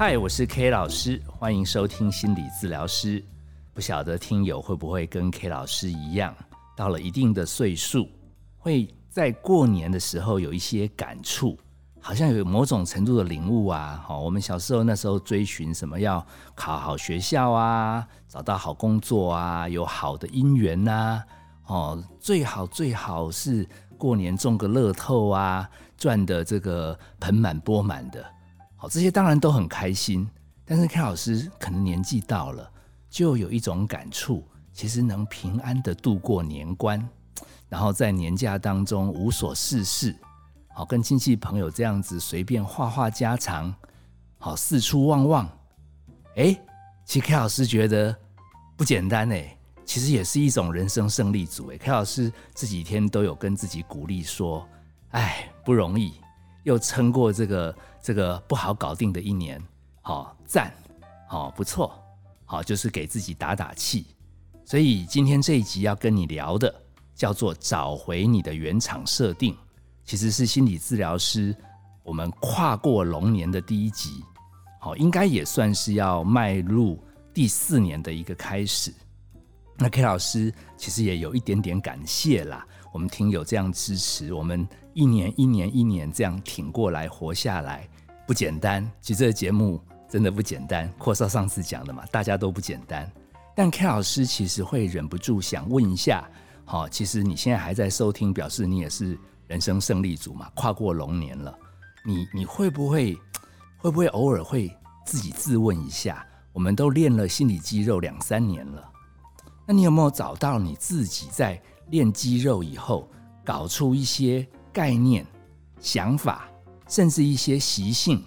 嗨，我是 K 老师，欢迎收听心理治疗师。不晓得听友会不会跟 K 老师一样，到了一定的岁数，会在过年的时候有一些感触，好像有某种程度的领悟啊。好，我们小时候那时候追寻什么，要考好学校啊，找到好工作啊，有好的姻缘呐。哦，最好最好是过年中个乐透啊，赚的这个盆满钵满的。好，这些当然都很开心，但是 K 老师可能年纪到了，就有一种感触，其实能平安的度过年关，然后在年假当中无所事事，好跟亲戚朋友这样子随便话话家常，好四处望望，哎，其实 K 老师觉得不简单哎，其实也是一种人生胜利组哎，K 老师这几天都有跟自己鼓励说，哎，不容易。又撑过这个这个不好搞定的一年，好赞，好不错，好就是给自己打打气。所以今天这一集要跟你聊的叫做找回你的原厂设定，其实是心理治疗师我们跨过龙年的第一集，好应该也算是要迈入第四年的一个开始。那 K 老师其实也有一点点感谢啦。我们听友这样支持，我们一年一年一年这样挺过来活下来，不简单。其实这个节目真的不简单。阔少上次讲的嘛，大家都不简单。但 K 老师其实会忍不住想问一下：好，其实你现在还在收听，表示你也是人生胜利组嘛，跨过龙年了。你你会不会会不会偶尔会自己自问一下？我们都练了心理肌肉两三年了，那你有没有找到你自己在？练肌肉以后，搞出一些概念、想法，甚至一些习性。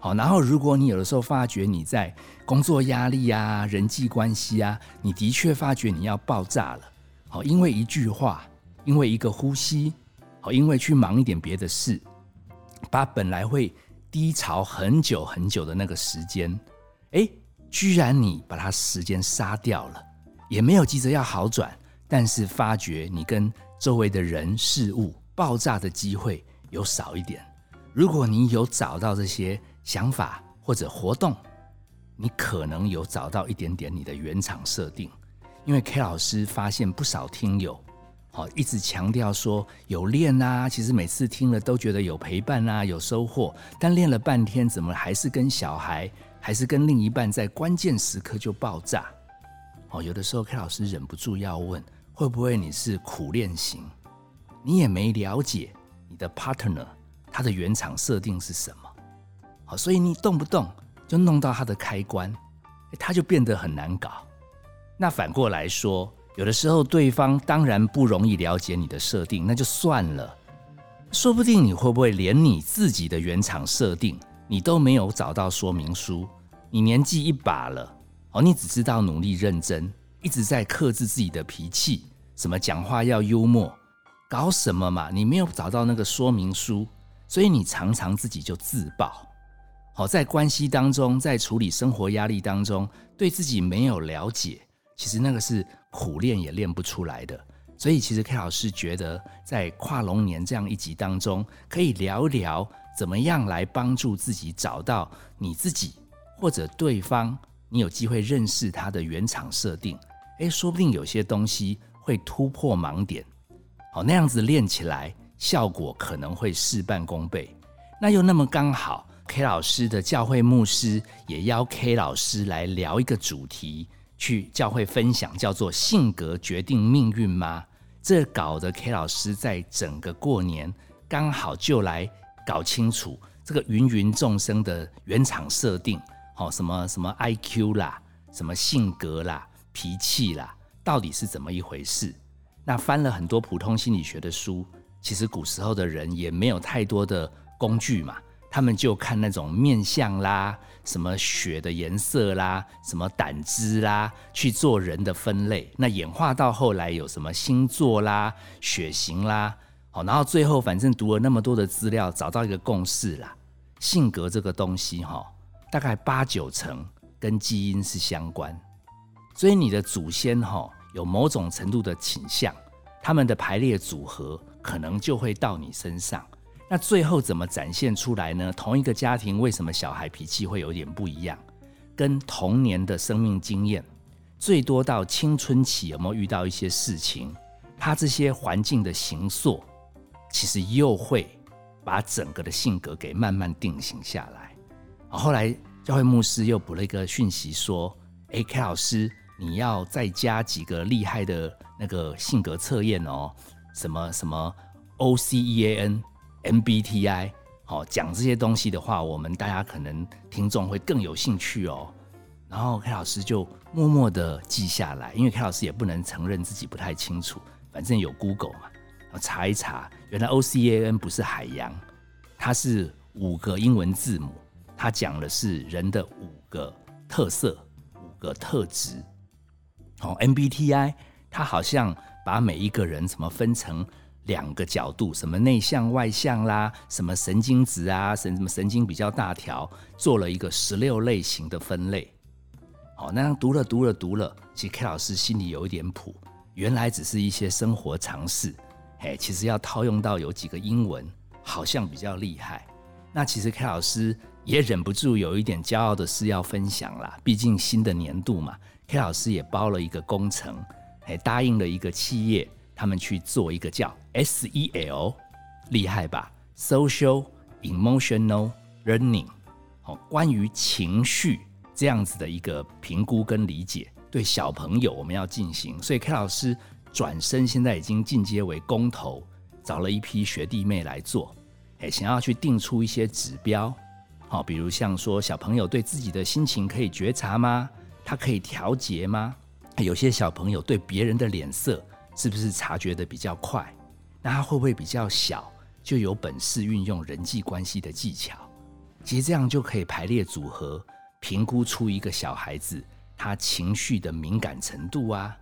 好，然后如果你有的时候发觉你在工作压力啊、人际关系啊，你的确发觉你要爆炸了。好，因为一句话，因为一个呼吸，好，因为去忙一点别的事，把本来会低潮很久很久的那个时间，哎，居然你把它时间杀掉了，也没有急着要好转。但是发觉你跟周围的人事物爆炸的机会有少一点。如果你有找到这些想法或者活动，你可能有找到一点点你的原厂设定。因为 K 老师发现不少听友，好一直强调说有练啊，其实每次听了都觉得有陪伴啊，有收获。但练了半天，怎么还是跟小孩，还是跟另一半在关键时刻就爆炸？哦，有的时候 K 老师忍不住要问。会不会你是苦练型？你也没了解你的 partner 他的原厂设定是什么？好，所以你动不动就弄到他的开关，他就变得很难搞。那反过来说，有的时候对方当然不容易了解你的设定，那就算了。说不定你会不会连你自己的原厂设定你都没有找到说明书？你年纪一把了，哦，你只知道努力认真。一直在克制自己的脾气，什么讲话要幽默，搞什么嘛？你没有找到那个说明书，所以你常常自己就自爆。好，在关系当中，在处理生活压力当中，对自己没有了解，其实那个是苦练也练不出来的。所以，其实 K 老师觉得，在跨龙年这样一集当中，可以聊一聊怎么样来帮助自己找到你自己或者对方，你有机会认识他的原厂设定。哎，说不定有些东西会突破盲点，好，那样子练起来效果可能会事半功倍。那又那么刚好，K 老师的教会牧师也邀 K 老师来聊一个主题，去教会分享，叫做“性格决定命运”吗？这搞得 K 老师在整个过年刚好就来搞清楚这个芸芸众生的原厂设定，好，什么什么 IQ 啦，什么性格啦。脾气啦，到底是怎么一回事？那翻了很多普通心理学的书，其实古时候的人也没有太多的工具嘛，他们就看那种面相啦，什么血的颜色啦，什么胆汁啦，去做人的分类。那演化到后来有什么星座啦、血型啦，好，然后最后反正读了那么多的资料，找到一个共识啦，性格这个东西哈，大概八九成跟基因是相关。所以你的祖先哈有某种程度的倾向，他们的排列组合可能就会到你身上。那最后怎么展现出来呢？同一个家庭为什么小孩脾气会有点不一样？跟童年的生命经验，最多到青春期有没有遇到一些事情？他这些环境的形塑，其实又会把整个的性格给慢慢定型下来。后来教会牧师又补了一个讯息说：“哎，K 老师，你要再加几个厉害的那个性格测验哦，什么什么 OCEAN。” MBTI，好讲这些东西的话，我们大家可能听众会更有兴趣哦。然后 K 老师就默默的记下来，因为 K 老师也不能承认自己不太清楚，反正有 Google 嘛，我查一查，原来 O C E A N 不是海洋，它是五个英文字母，它讲的是人的五个特色、五个特质。哦，MBTI 它好像把每一个人怎么分成。两个角度，什么内向外向啦，什么神经质啊，神什么神经比较大条，做了一个十六类型的分类。好，那样读了读了读了，其实 K 老师心里有一点谱，原来只是一些生活常识，哎，其实要套用到有几个英文，好像比较厉害。那其实 K 老师也忍不住有一点骄傲的事要分享啦，毕竟新的年度嘛，K 老师也包了一个工程，还答应了一个企业。他们去做一个叫 SEL，厉害吧？Social Emotional Learning，哦，关于情绪这样子的一个评估跟理解，对小朋友我们要进行。所以 K 老师转身现在已经进阶为工头，找了一批学弟妹来做，哎，想要去定出一些指标，好，比如像说小朋友对自己的心情可以觉察吗？他可以调节吗？有些小朋友对别人的脸色。是不是察觉的比较快？那他会不会比较小就有本事运用人际关系的技巧？其实这样就可以排列组合，评估出一个小孩子他情绪的敏感程度啊。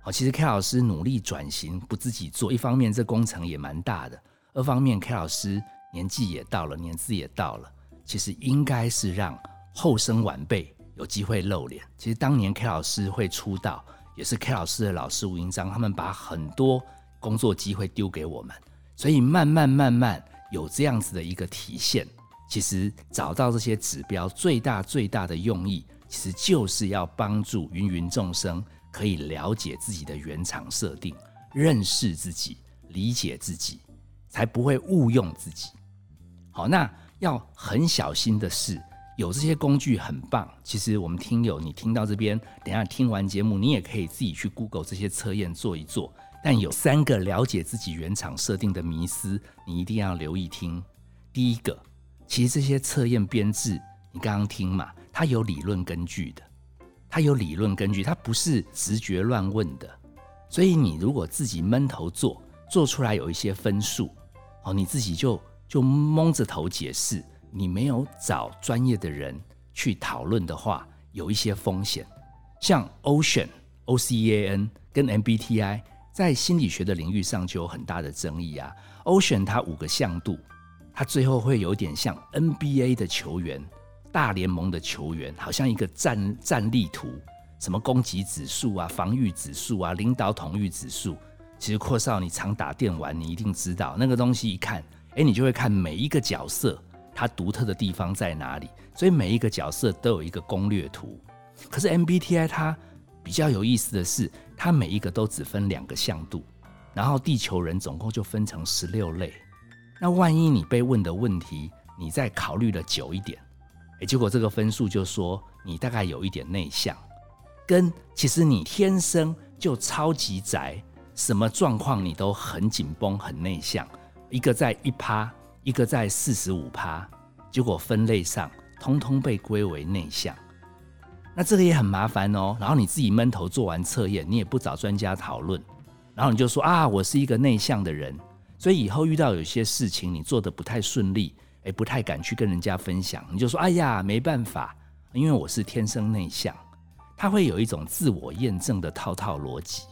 好，其实 K 老师努力转型，不自己做，一方面这工程也蛮大的，二方面 K 老师年纪也到了，年资也到了，其实应该是让后生晚辈有机会露脸。其实当年 K 老师会出道。也是 K 老师的老师吴英章，他们把很多工作机会丢给我们，所以慢慢慢慢有这样子的一个体现。其实找到这些指标，最大最大的用意，其实就是要帮助芸芸众生可以了解自己的原厂设定，认识自己，理解自己，才不会误用自己。好，那要很小心的是。有这些工具很棒。其实我们听友，你听到这边，等下听完节目，你也可以自己去 Google 这些测验做一做。但有三个了解自己原厂设定的迷思，你一定要留意听。第一个，其实这些测验编制，你刚刚听嘛，它有理论根据的，它有理论根据，它不是直觉乱问的。所以你如果自己闷头做，做出来有一些分数，哦，你自己就就蒙着头解释。你没有找专业的人去讨论的话，有一些风险。像 Ocean、O C E A N 跟 MBTI 在心理学的领域上就有很大的争议啊。Ocean 它五个向度，它最后会有点像 NBA 的球员、大联盟的球员，好像一个战战力图，什么攻击指数啊、防御指数啊、领导统御指数。其实阔少，你常打电玩，你一定知道那个东西。一看，哎，你就会看每一个角色。它独特的地方在哪里？所以每一个角色都有一个攻略图。可是 MBTI 它比较有意思的是，它每一个都只分两个向度，然后地球人总共就分成十六类。那万一你被问的问题，你再考虑的久一点，诶，结果这个分数就说你大概有一点内向，跟其实你天生就超级宅，什么状况你都很紧绷、很内向，一个在一趴。一个在四十五趴，结果分类上通通被归为内向，那这个也很麻烦哦。然后你自己闷头做完测验，你也不找专家讨论，然后你就说啊，我是一个内向的人，所以以后遇到有些事情你做的不太顺利，哎，不太敢去跟人家分享，你就说哎呀，没办法，因为我是天生内向。他会有一种自我验证的套套逻辑，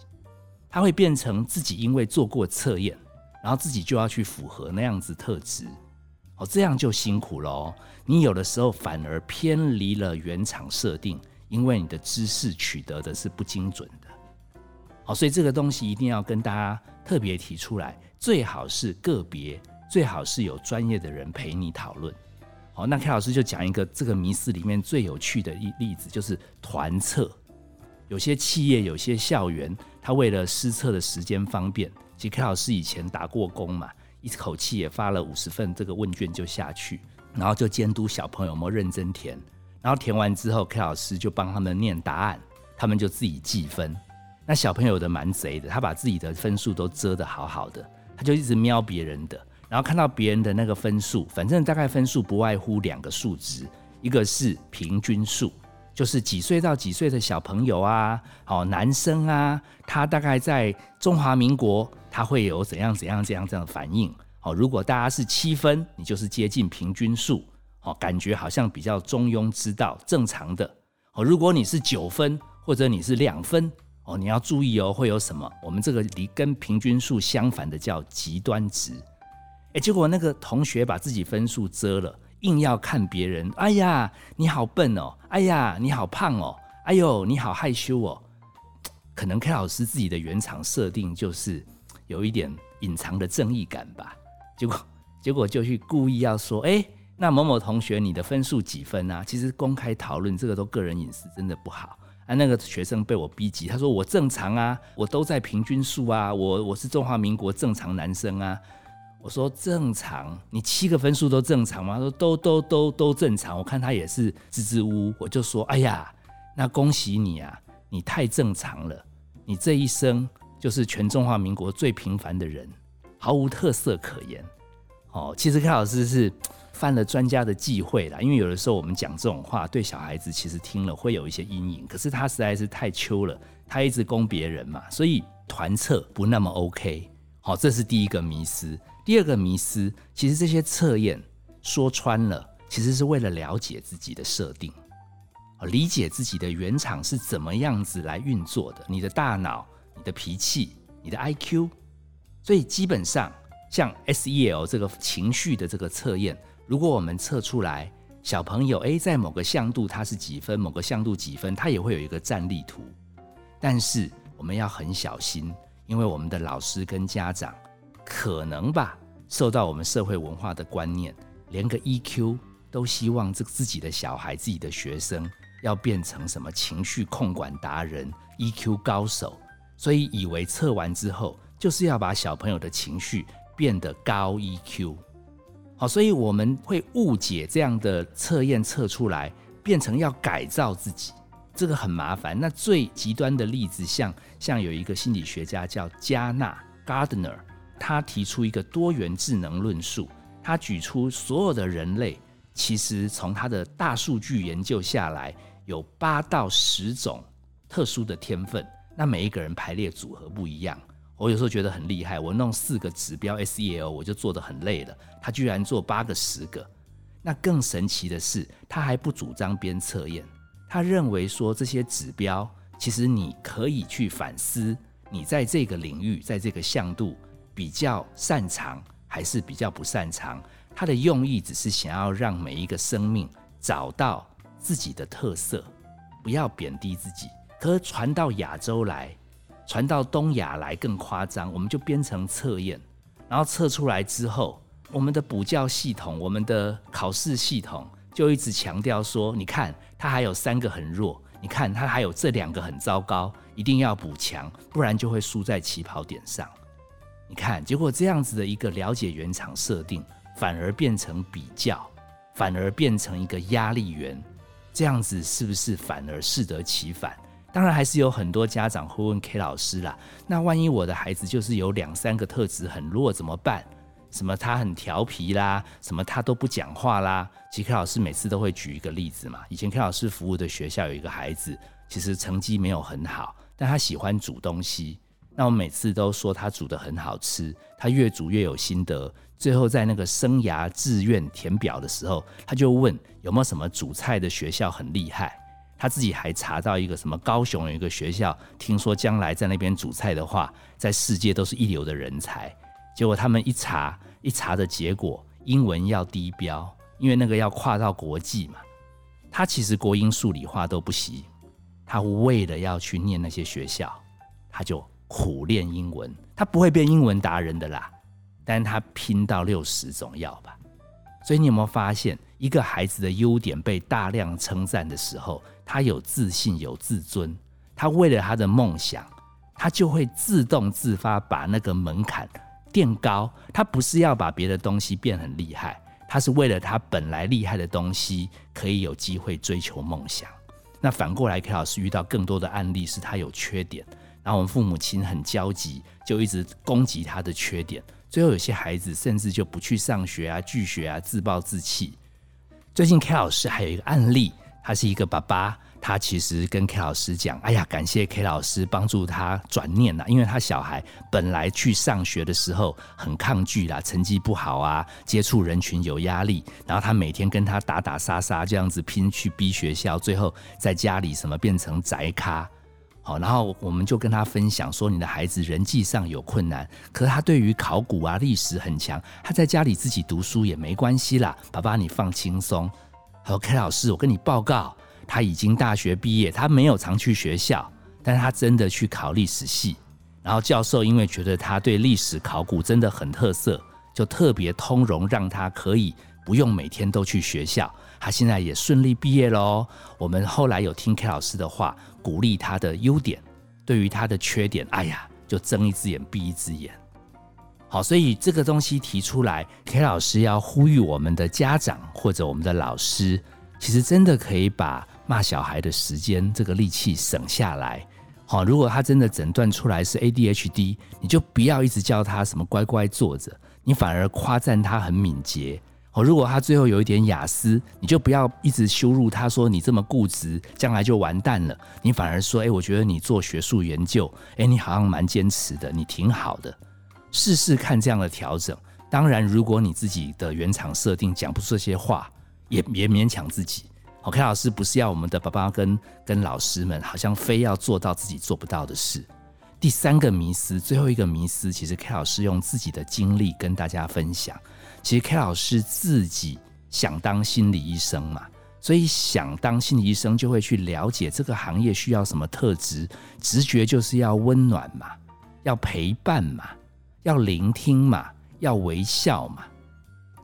他会变成自己因为做过测验。然后自己就要去符合那样子特质，哦，这样就辛苦了哦。你有的时候反而偏离了原厂设定，因为你的知识取得的是不精准的。好，所以这个东西一定要跟大家特别提出来，最好是个别最好是有专业的人陪你讨论。好，那 K 老师就讲一个这个迷思里面最有趣的一例子，就是团测。有些企业、有些校园，他为了施测的时间方便，其实 K 老师以前打过工嘛，一口气也发了五十份这个问卷就下去，然后就监督小朋友有没有认真填，然后填完之后，K 老师就帮他们念答案，他们就自己计分。那小朋友的蛮贼的，他把自己的分数都遮得好好的，他就一直瞄别人的，然后看到别人的那个分数，反正大概分数不外乎两个数值，一个是平均数。就是几岁到几岁的小朋友啊，哦，男生啊，他大概在中华民国，他会有怎样怎样这样这样的反应？哦，如果大家是七分，你就是接近平均数，哦，感觉好像比较中庸之道，正常的。哦，如果你是九分或者你是两分，哦，你要注意哦，会有什么？我们这个离跟平均数相反的叫极端值。哎，结果那个同学把自己分数遮了。硬要看别人，哎呀，你好笨哦！哎呀，你好胖哦！哎呦，你好害羞哦！可能 K 老师自己的原厂设定就是有一点隐藏的正义感吧。结果，结果就去故意要说，哎，那某某同学你的分数几分啊？其实公开讨论这个都个人隐私，真的不好。啊，那个学生被我逼急，他说我正常啊，我都在平均数啊，我我是中华民国正常男生啊。我说正常，你七个分数都正常吗？他说都都都都正常。我看他也是支支吾吾。我就说，哎呀，那恭喜你啊，你太正常了，你这一生就是全中华民国最平凡的人，毫无特色可言。哦，其实柯老师是犯了专家的忌讳啦，因为有的时候我们讲这种话，对小孩子其实听了会有一些阴影。可是他实在是太秋了，他一直攻别人嘛，所以团测不那么 OK。好，这是第一个迷思。第二个迷思，其实这些测验说穿了，其实是为了了解自己的设定，理解自己的原厂是怎么样子来运作的，你的大脑、你的脾气、你的 IQ。所以基本上，像 SEL 这个情绪的这个测验，如果我们测出来小朋友诶，在某个向度他是几分，某个向度几分，他也会有一个战力图。但是我们要很小心。因为我们的老师跟家长可能吧，受到我们社会文化的观念，连个 EQ 都希望这自己的小孩、自己的学生要变成什么情绪控管达人、EQ 高手，所以以为测完之后就是要把小朋友的情绪变得高 EQ。好，所以我们会误解这样的测验测出来，变成要改造自己。这个很麻烦。那最极端的例子，像像有一个心理学家叫加纳 （Gardner），他提出一个多元智能论述。他举出所有的人类，其实从他的大数据研究下来，有八到十种特殊的天分。那每一个人排列组合不一样。我有时候觉得很厉害，我弄四个指标 SEL，我就做得很累了。他居然做八个、十个。那更神奇的是，他还不主张边测验。他认为说这些指标，其实你可以去反思，你在这个领域，在这个向度比较擅长还是比较不擅长。他的用意只是想要让每一个生命找到自己的特色，不要贬低自己。可是传到亚洲来，传到东亚来更夸张，我们就编成测验，然后测出来之后，我们的补教系统，我们的考试系统。就一直强调说，你看他还有三个很弱，你看他还有这两个很糟糕，一定要补强，不然就会输在起跑点上。你看，结果这样子的一个了解原厂设定，反而变成比较，反而变成一个压力源，这样子是不是反而适得其反？当然，还是有很多家长会问 K 老师啦，那万一我的孩子就是有两三个特质很弱怎么办？什么他很调皮啦，什么他都不讲话啦。其实 K 老师每次都会举一个例子嘛。以前 K 老师服务的学校有一个孩子，其实成绩没有很好，但他喜欢煮东西。那我每次都说他煮的很好吃，他越煮越有心得。最后在那个生涯志愿填表的时候，他就问有没有什么煮菜的学校很厉害。他自己还查到一个什么高雄有一个学校，听说将来在那边煮菜的话，在世界都是一流的人才。结果他们一查一查的结果，英文要低标，因为那个要跨到国际嘛。他其实国英数理化都不行，他为了要去念那些学校，他就苦练英文。他不会变英文达人的啦，但他拼到六十总要吧。所以你有没有发现，一个孩子的优点被大量称赞的时候，他有自信、有自尊，他为了他的梦想，他就会自动自发把那个门槛垫高。他不是要把别的东西变很厉害，他是为了他本来厉害的东西可以有机会追求梦想。那反过来，K 老师遇到更多的案例是他有缺点，然后我们父母亲很焦急，就一直攻击他的缺点。最后有些孩子甚至就不去上学啊，拒学啊，自暴自弃。最近 K 老师还有一个案例，他是一个爸爸，他其实跟 K 老师讲：“哎呀，感谢 K 老师帮助他转念了，因为他小孩本来去上学的时候很抗拒啦，成绩不好啊，接触人群有压力，然后他每天跟他打打杀杀这样子拼去逼学校，最后在家里什么变成宅咖。”好，然后我们就跟他分享说，你的孩子人际上有困难，可是他对于考古啊、历史很强，他在家里自己读书也没关系啦。爸爸，你放轻松。好，K 老师，我跟你报告，他已经大学毕业，他没有常去学校，但是他真的去考历史系。然后教授因为觉得他对历史考古真的很特色，就特别通融，让他可以不用每天都去学校。他现在也顺利毕业喽。我们后来有听 K 老师的话，鼓励他的优点，对于他的缺点，哎呀，就睁一只眼闭一只眼。好，所以这个东西提出来，K 老师要呼吁我们的家长或者我们的老师，其实真的可以把骂小孩的时间这个力气省下来。好，如果他真的诊断出来是 ADHD，你就不要一直叫他什么乖乖坐着，你反而夸赞他很敏捷。哦，如果他最后有一点雅思，你就不要一直羞辱他，说你这么固执，将来就完蛋了。你反而说，哎，我觉得你做学术研究，哎，你好像蛮坚持的，你挺好的，试试看这样的调整。当然，如果你自己的原厂设定讲不出这些话，也别勉强自己。OK，老师不是要我们的爸爸跟跟老师们，好像非要做到自己做不到的事。第三个迷思，最后一个迷思，其实 K 老师用自己的经历跟大家分享。其实 K 老师自己想当心理医生嘛，所以想当心理医生就会去了解这个行业需要什么特质，直觉就是要温暖嘛，要陪伴嘛，要聆听嘛，要微笑嘛。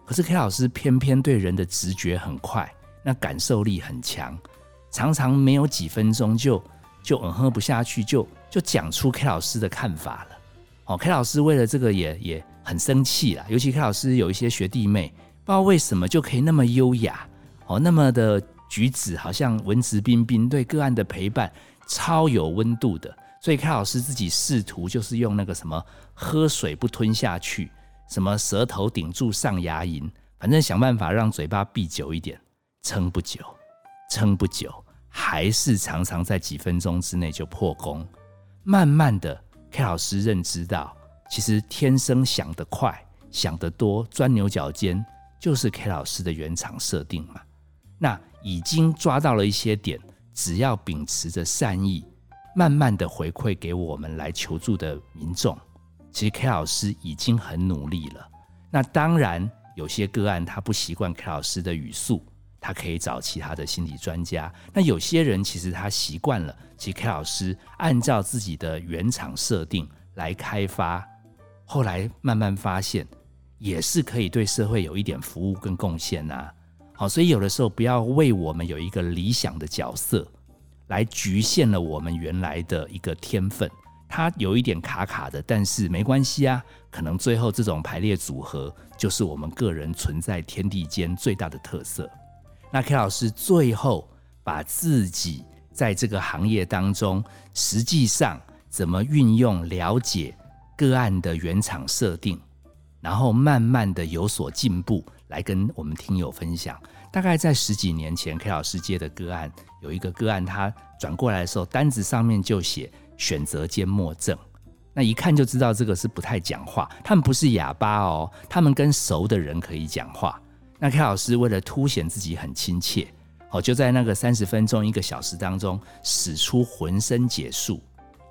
可是 K 老师偏偏对人的直觉很快，那感受力很强，常常没有几分钟就就嗯喝不下去，就就讲出 K 老师的看法了。哦，K 老师为了这个也也。很生气啦，尤其 K 老师有一些学弟妹，不知道为什么就可以那么优雅哦，那么的举止好像文质彬彬，对个案的陪伴超有温度的。所以 K 老师自己试图就是用那个什么喝水不吞下去，什么舌头顶住上牙龈，反正想办法让嘴巴闭久一点，撑不久，撑不久，还是常常在几分钟之内就破功。慢慢的，K 老师认知到。其实天生想得快、想得多、钻牛角尖，就是 K 老师的原厂设定嘛。那已经抓到了一些点，只要秉持着善意，慢慢的回馈给我们来求助的民众，其实 K 老师已经很努力了。那当然，有些个案他不习惯 K 老师的语速，他可以找其他的心理专家。那有些人其实他习惯了，其实 K 老师按照自己的原厂设定来开发。后来慢慢发现，也是可以对社会有一点服务跟贡献呐。好，所以有的时候不要为我们有一个理想的角色，来局限了我们原来的一个天分。它有一点卡卡的，但是没关系啊。可能最后这种排列组合，就是我们个人存在天地间最大的特色。那 K 老师最后把自己在这个行业当中，实际上怎么运用了解。个案的原厂设定，然后慢慢的有所进步，来跟我们听友分享。大概在十几年前，K 老师接的个案，有一个个案，他转过来的时候，单子上面就写选择缄默症，那一看就知道这个是不太讲话。他们不是哑巴哦，他们跟熟的人可以讲话。那 K 老师为了凸显自己很亲切，哦，就在那个三十分钟、一个小时当中，使出浑身解数，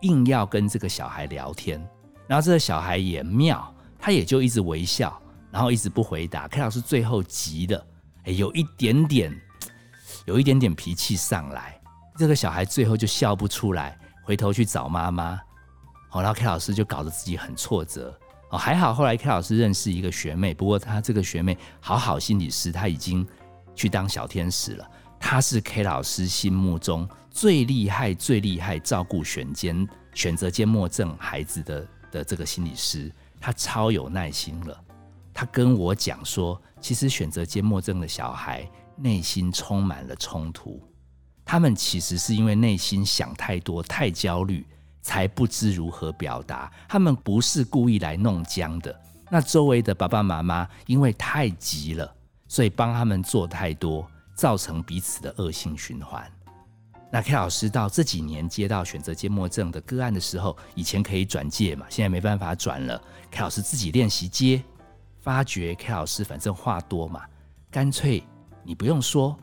硬要跟这个小孩聊天。然后这个小孩也妙，他也就一直微笑，然后一直不回答。K 老师最后急的，哎，有一点点，有一点点脾气上来。这个小孩最后就笑不出来，回头去找妈妈。好，然后 K 老师就搞得自己很挫折。哦，还好后来 K 老师认识一个学妹，不过她这个学妹好好心理师，她已经去当小天使了。她是 K 老师心目中最厉害、最厉害照顾选监选择缄默症孩子的的这个心理师，他超有耐心了。他跟我讲说，其实选择缄默症的小孩内心充满了冲突，他们其实是因为内心想太多、太焦虑。才不知如何表达，他们不是故意来弄僵的。那周围的爸爸妈妈因为太急了，所以帮他们做太多，造成彼此的恶性循环。那 K 老师到这几年接到选择缄默症的个案的时候，以前可以转介嘛，现在没办法转了。K 老师自己练习接，发觉 K 老师反正话多嘛，干脆你不用说，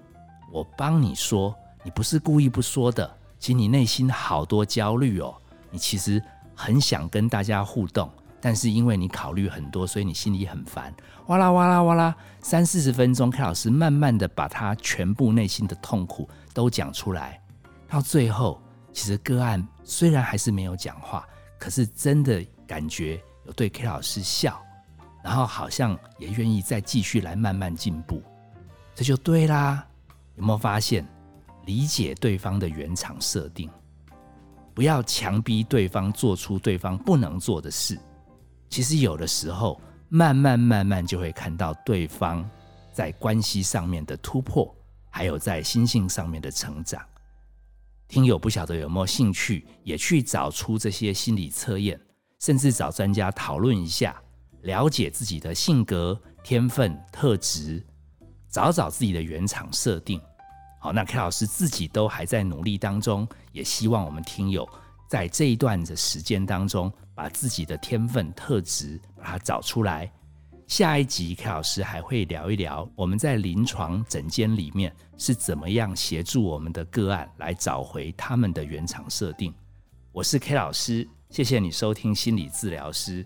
我帮你说，你不是故意不说的，其实你内心好多焦虑哦。你其实很想跟大家互动，但是因为你考虑很多，所以你心里很烦。哇啦哇啦哇啦，三四十分钟，K 老师慢慢的把他全部内心的痛苦都讲出来。到最后，其实个案虽然还是没有讲话，可是真的感觉有对 K 老师笑，然后好像也愿意再继续来慢慢进步，这就对啦。有没有发现，理解对方的原厂设定？不要强逼对方做出对方不能做的事。其实有的时候，慢慢慢慢就会看到对方在关系上面的突破，还有在心性上面的成长。听友不晓得有没有兴趣，也去找出这些心理测验，甚至找专家讨论一下，了解自己的性格、天分、特质，找找自己的原厂设定。好，那 K 老师自己都还在努力当中，也希望我们听友在这一段的时间当中，把自己的天分特质把它找出来。下一集 K 老师还会聊一聊我们在临床诊间里面是怎么样协助我们的个案来找回他们的原厂设定。我是 K 老师，谢谢你收听心理治疗师。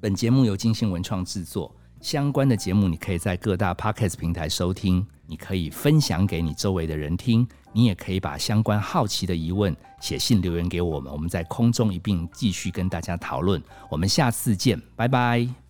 本节目由金星文创制作。相关的节目，你可以在各大 podcast 平台收听。你可以分享给你周围的人听。你也可以把相关好奇的疑问写信留言给我们，我们在空中一并继续跟大家讨论。我们下次见，拜拜。